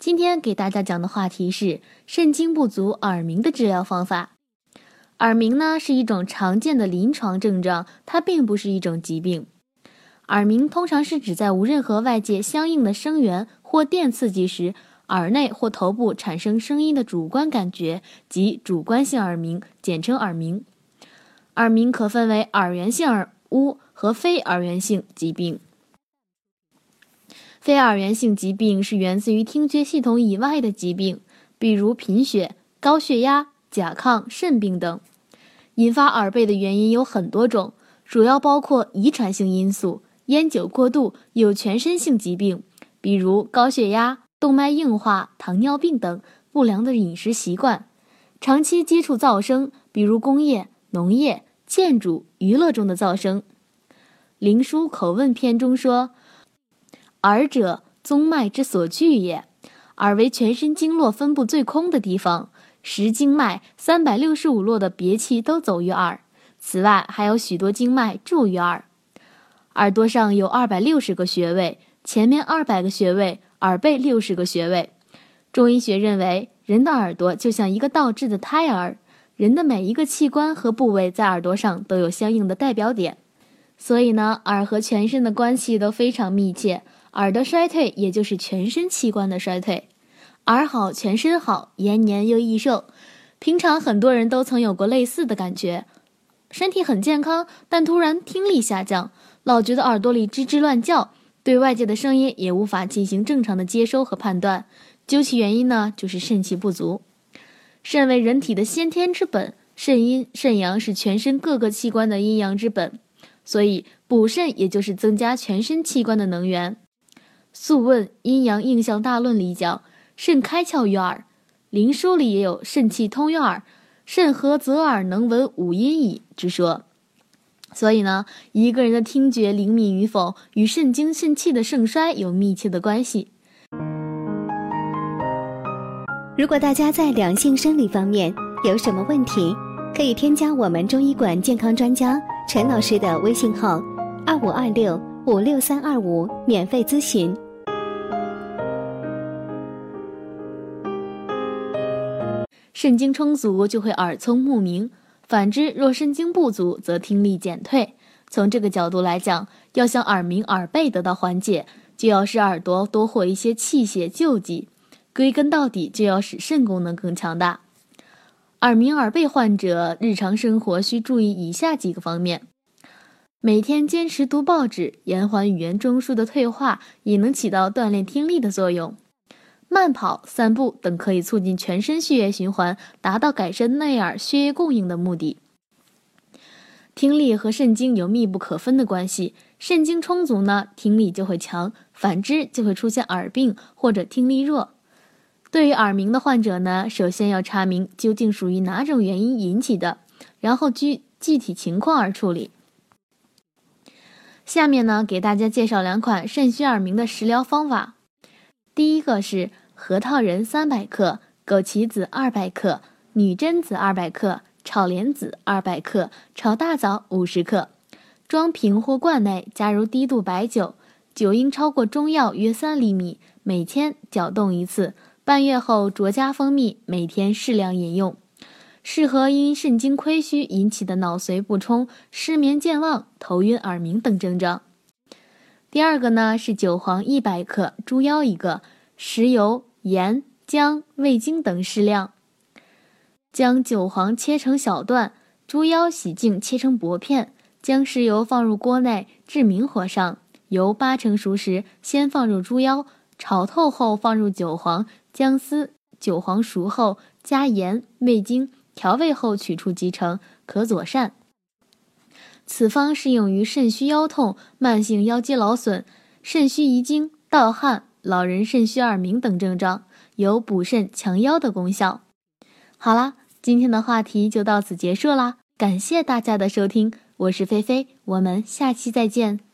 今天给大家讲的话题是肾精不足耳鸣的治疗方法。耳鸣呢是一种常见的临床症状，它并不是一种疾病。耳鸣通常是指在无任何外界相应的声源或电刺激时，耳内或头部产生声音的主观感觉，即主观性耳鸣，简称耳鸣。耳鸣可分为耳源性耳污和非耳源性疾病。非耳源性疾病是源自于听觉系统以外的疾病，比如贫血、高血压、甲亢、肾病等。引发耳背的原因有很多种，主要包括遗传性因素、烟酒过度、有全身性疾病，比如高血压、动脉硬化、糖尿病等；不良的饮食习惯，长期接触噪声，比如工业、农业、建筑、娱乐中的噪声。《灵枢·口问篇》中说。耳者，宗脉之所聚也。耳为全身经络分布最空的地方，十经脉三百六十五络的别气都走于耳。此外，还有许多经脉注于耳。耳朵上有二百六十个穴位，前面二百个穴位，耳背六十个穴位。中医学认为，人的耳朵就像一个倒置的胎儿，人的每一个器官和部位在耳朵上都有相应的代表点，所以呢，耳和全身的关系都非常密切。耳的衰退，也就是全身器官的衰退。耳好，全身好，延年又益寿。平常很多人都曾有过类似的感觉，身体很健康，但突然听力下降，老觉得耳朵里吱吱乱叫，对外界的声音也无法进行正常的接收和判断。究其原因呢，就是肾气不足。肾为人体的先天之本，肾阴肾阳是全身各个器官的阴阳之本，所以补肾也就是增加全身器官的能源。《素问·阴阳应象大论》里讲：“肾开窍于耳。”《灵枢》里也有“肾气通于耳，肾合则耳能闻五音矣”之说。所以呢，一个人的听觉灵敏与否，与肾精肾气的盛衰有密切的关系。如果大家在两性生理方面有什么问题，可以添加我们中医馆健康专家陈老师的微信号：二五二六。五六三二五，免费咨询。肾精充足就会耳聪目明，反之若肾精不足则听力减退。从这个角度来讲，要想耳鸣耳背得到缓解，就要使耳朵多获一些气血救济。归根到底，就要使肾功能更强大。耳鸣耳背患者日常生活需注意以下几个方面。每天坚持读报纸，延缓语言中枢的退化，也能起到锻炼听力的作用。慢跑、散步等可以促进全身血液循环，达到改善内耳血液供应的目的。听力和肾精有密不可分的关系，肾精充足呢，听力就会强；反之，就会出现耳病或者听力弱。对于耳鸣的患者呢，首先要查明究竟属于哪种原因引起的，然后据具体情况而处理。下面呢，给大家介绍两款肾虚耳鸣的食疗方法。第一个是核桃仁三百克、枸杞子二百克、女贞子二百克、炒莲子二百克、炒大枣五十克，装瓶或罐内，加入低度白酒，酒应超过中药约三厘米，每天搅动一次，半月后酌加蜂蜜，每天适量饮用。适合因肾精亏虚引起的脑髓不充、失眠健忘、头晕耳鸣等症状。第二个呢是韭黄一百克、猪腰一个、食油、盐、姜、味精等适量。将韭黄切成小段，猪腰洗净切成薄片，将食油放入锅内，至明火上，油八成熟时，先放入猪腰，炒透后放入韭黄、姜丝，韭黄熟后加盐、味精。调味后取出即成，可佐膳。此方适用于肾虚腰痛、慢性腰肌劳损、肾虚遗精、盗汗、老人肾虚耳鸣等症状，有补肾强腰的功效。好啦，今天的话题就到此结束啦，感谢大家的收听，我是菲菲，我们下期再见。